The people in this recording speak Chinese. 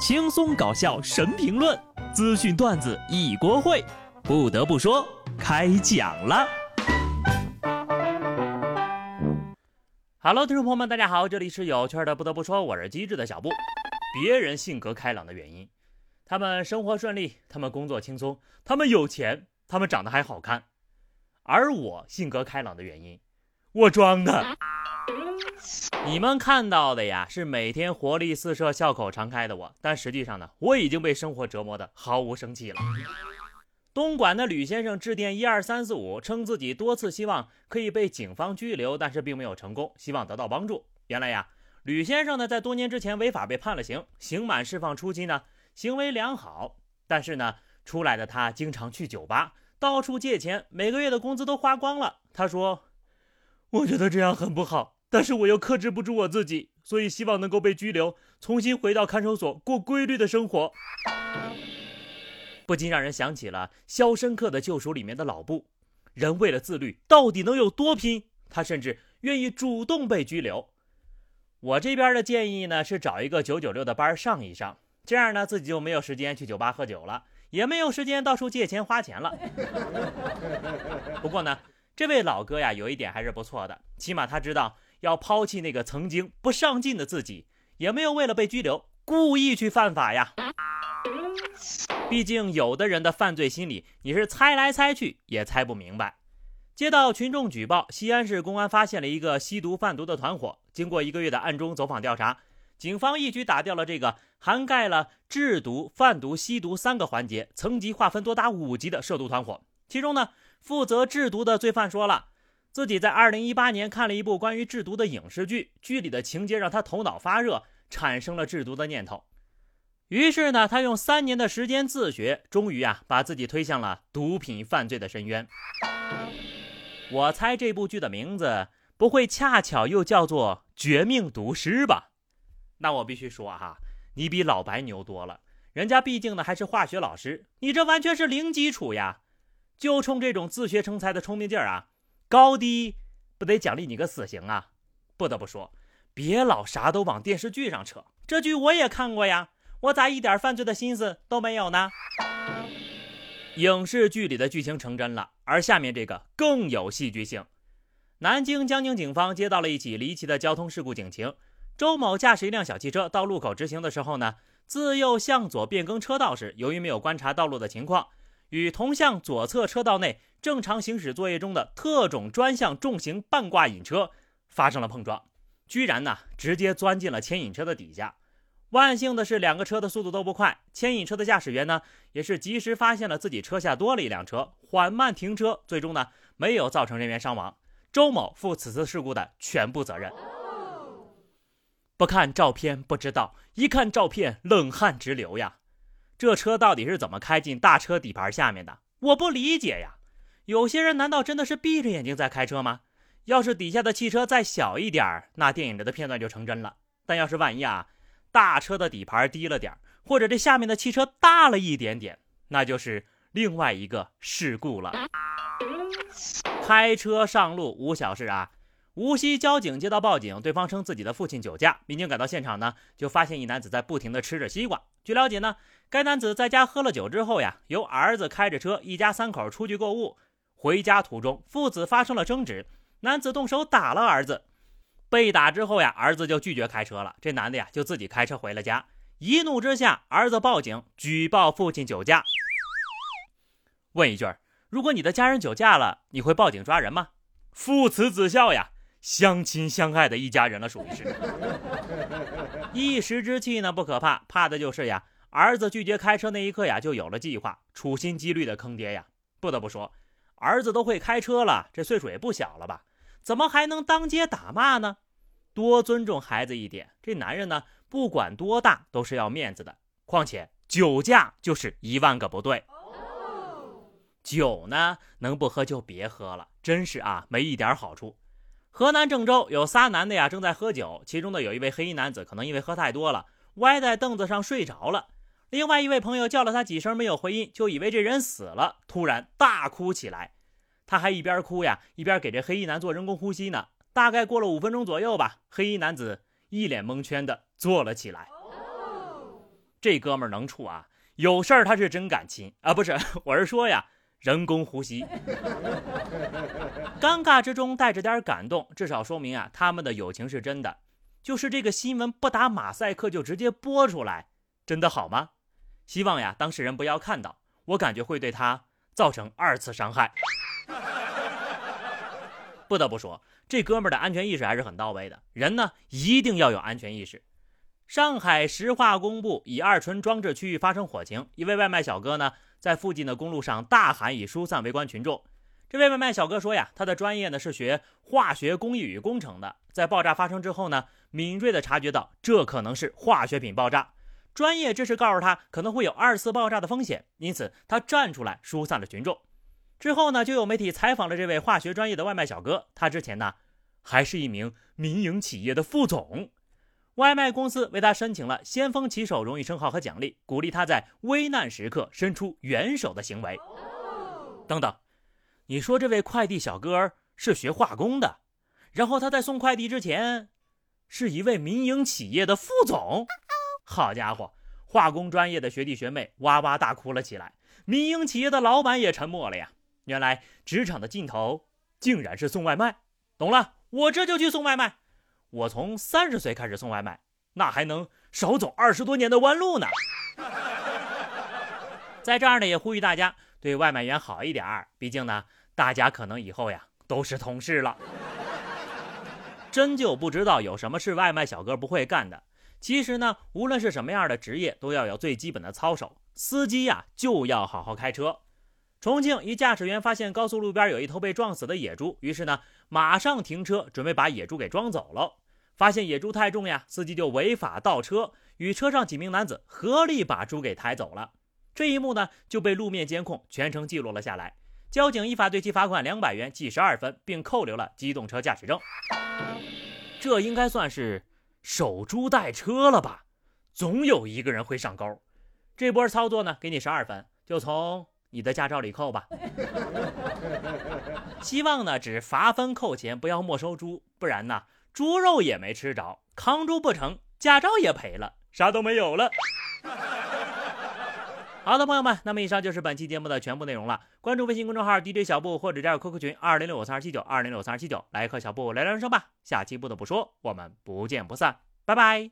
轻松搞笑神评论，资讯段子一锅烩。不得不说，开讲了。Hello，听众朋友们，大家好，这里是有趣的。不得不说，我是机智的小布。别人性格开朗的原因，他们生活顺利，他们工作轻松，他们有钱，他们长得还好看。而我性格开朗的原因，我装的。你们看到的呀，是每天活力四射、笑口常开的我，但实际上呢，我已经被生活折磨的毫无生气了。东莞的吕先生致电一二三四五，称自己多次希望可以被警方拘留，但是并没有成功，希望得到帮助。原来呀，吕先生呢，在多年之前违法被判了刑，刑满释放初期呢，行为良好，但是呢，出来的他经常去酒吧，到处借钱，每个月的工资都花光了。他说：“我觉得这样很不好。”但是我又克制不住我自己，所以希望能够被拘留，重新回到看守所过规律的生活，不禁让人想起了《肖申克的救赎》里面的老布。人为了自律，到底能有多拼？他甚至愿意主动被拘留。我这边的建议呢，是找一个九九六的班上一上，这样呢，自己就没有时间去酒吧喝酒了，也没有时间到处借钱花钱了。不过呢，这位老哥呀，有一点还是不错的，起码他知道。要抛弃那个曾经不上进的自己，也没有为了被拘留故意去犯法呀。毕竟有的人的犯罪心理，你是猜来猜去也猜不明白。接到群众举报，西安市公安发现了一个吸毒贩毒的团伙。经过一个月的暗中走访调查，警方一举打掉了这个涵盖了制毒、贩毒、吸毒三个环节、层级划分多达五级的涉毒团伙。其中呢，负责制毒的罪犯说了。自己在二零一八年看了一部关于制毒的影视剧，剧里的情节让他头脑发热，产生了制毒的念头。于是呢，他用三年的时间自学，终于啊，把自己推向了毒品犯罪的深渊。我猜这部剧的名字不会恰巧又叫做《绝命毒师》吧？那我必须说哈，你比老白牛多了，人家毕竟呢还是化学老师，你这完全是零基础呀！就冲这种自学成才的聪明劲儿啊！高低不得奖励你个死刑啊！不得不说，别老啥都往电视剧上扯，这剧我也看过呀，我咋一点犯罪的心思都没有呢？影视剧里的剧情成真了，而下面这个更有戏剧性。南京江宁警方接到了一起离奇的交通事故警情：周某驾驶一辆小汽车到路口直行的时候呢，自右向左变更车道时，由于没有观察道路的情况。与同向左侧车道内正常行驶作业中的特种专项重型半挂引车发生了碰撞，居然呢直接钻进了牵引车的底下。万幸的是，两个车的速度都不快，牵引车的驾驶员呢也是及时发现了自己车下多了一辆车，缓慢停车，最终呢没有造成人员伤亡。周某负此次事故的全部责任。不看照片不知道，一看照片冷汗直流呀。这车到底是怎么开进大车底盘下面的？我不理解呀！有些人难道真的是闭着眼睛在开车吗？要是底下的汽车再小一点那电影里的片段就成真了。但要是万一啊，大车的底盘低了点或者这下面的汽车大了一点点，那就是另外一个事故了。开车上路无小事啊！无锡交警接到报警，对方称自己的父亲酒驾，民警赶到现场呢，就发现一男子在不停的吃着西瓜。据了解呢。该男子在家喝了酒之后呀，由儿子开着车，一家三口出去购物。回家途中，父子发生了争执，男子动手打了儿子。被打之后呀，儿子就拒绝开车了。这男的呀，就自己开车回了家。一怒之下，儿子报警举报父亲酒驾。问一句如果你的家人酒驾了，你会报警抓人吗？父慈子孝呀，相亲相爱的一家人了，属于是。一时之气呢，不可怕，怕的就是呀。儿子拒绝开车那一刻呀，就有了计划，处心积虑的坑爹呀！不得不说，儿子都会开车了，这岁数也不小了吧？怎么还能当街打骂呢？多尊重孩子一点，这男人呢，不管多大都是要面子的。况且酒驾就是一万个不对。酒呢，能不喝就别喝了，真是啊，没一点好处。河南郑州有仨男的呀，正在喝酒，其中的有一位黑衣男子，可能因为喝太多了，歪在凳子上睡着了。另外一位朋友叫了他几声没有回音，就以为这人死了，突然大哭起来。他还一边哭呀，一边给这黑衣男做人工呼吸呢。大概过了五分钟左右吧，黑衣男子一脸蒙圈的坐了起来。这哥们儿能处啊，有事儿他是真敢亲啊！不是，我是说呀，人工呼吸。尴尬之中带着点感动，至少说明啊，他们的友情是真的。就是这个新闻不打马赛克就直接播出来，真的好吗？希望呀，当事人不要看到，我感觉会对他造成二次伤害。不得不说，这哥们儿的安全意识还是很到位的。人呢，一定要有安全意识。上海石化工部乙二醇装置区域发生火情，一位外卖小哥呢，在附近的公路上大喊以疏散围观群众。这位外卖小哥说呀，他的专业呢是学化学工艺与工程的，在爆炸发生之后呢，敏锐地察觉到这可能是化学品爆炸，专业知识告诉他可能会有二次爆炸的风险，因此他站出来疏散了群众。之后呢，就有媒体采访了这位化学专业的外卖小哥。他之前呢，还是一名民营企业的副总，外卖公司为他申请了“先锋骑手”荣誉称号和奖励，鼓励他在危难时刻伸出援手的行为。等等，你说这位快递小哥是学化工的，然后他在送快递之前，是一位民营企业的副总？好家伙，化工专业的学弟学妹哇哇大哭了起来，民营企业的老板也沉默了呀。原来职场的尽头竟然是送外卖，懂了，我这就去送外卖。我从三十岁开始送外卖，那还能少走二十多年的弯路呢。在这儿呢，也呼吁大家对外卖员好一点儿，毕竟呢，大家可能以后呀都是同事了。真就不知道有什么是外卖小哥不会干的。其实呢，无论是什么样的职业，都要有最基本的操守。司机呀，就要好好开车。重庆一驾驶员发现高速路边有一头被撞死的野猪，于是呢，马上停车准备把野猪给装走了。发现野猪太重呀，司机就违法倒车，与车上几名男子合力把猪给抬走了。这一幕呢，就被路面监控全程记录了下来。交警依法对其罚款两百元，记十二分，并扣留了机动车驾驶证。这应该算是守株待车了吧？总有一个人会上钩。这波操作呢，给你十二分，就从。你的驾照里扣吧，希望呢只罚分扣钱，不要没收猪，不然呢猪肉也没吃着，康猪不成，驾照也赔了，啥都没有了。好的，朋友们，那么以上就是本期节目的全部内容了。关注微信公众号 DJ 小布或者加入 QQ 群二零六五三二七九二零六三二七九，来和小布聊聊人生吧。下期不得不说，我们不见不散，拜拜。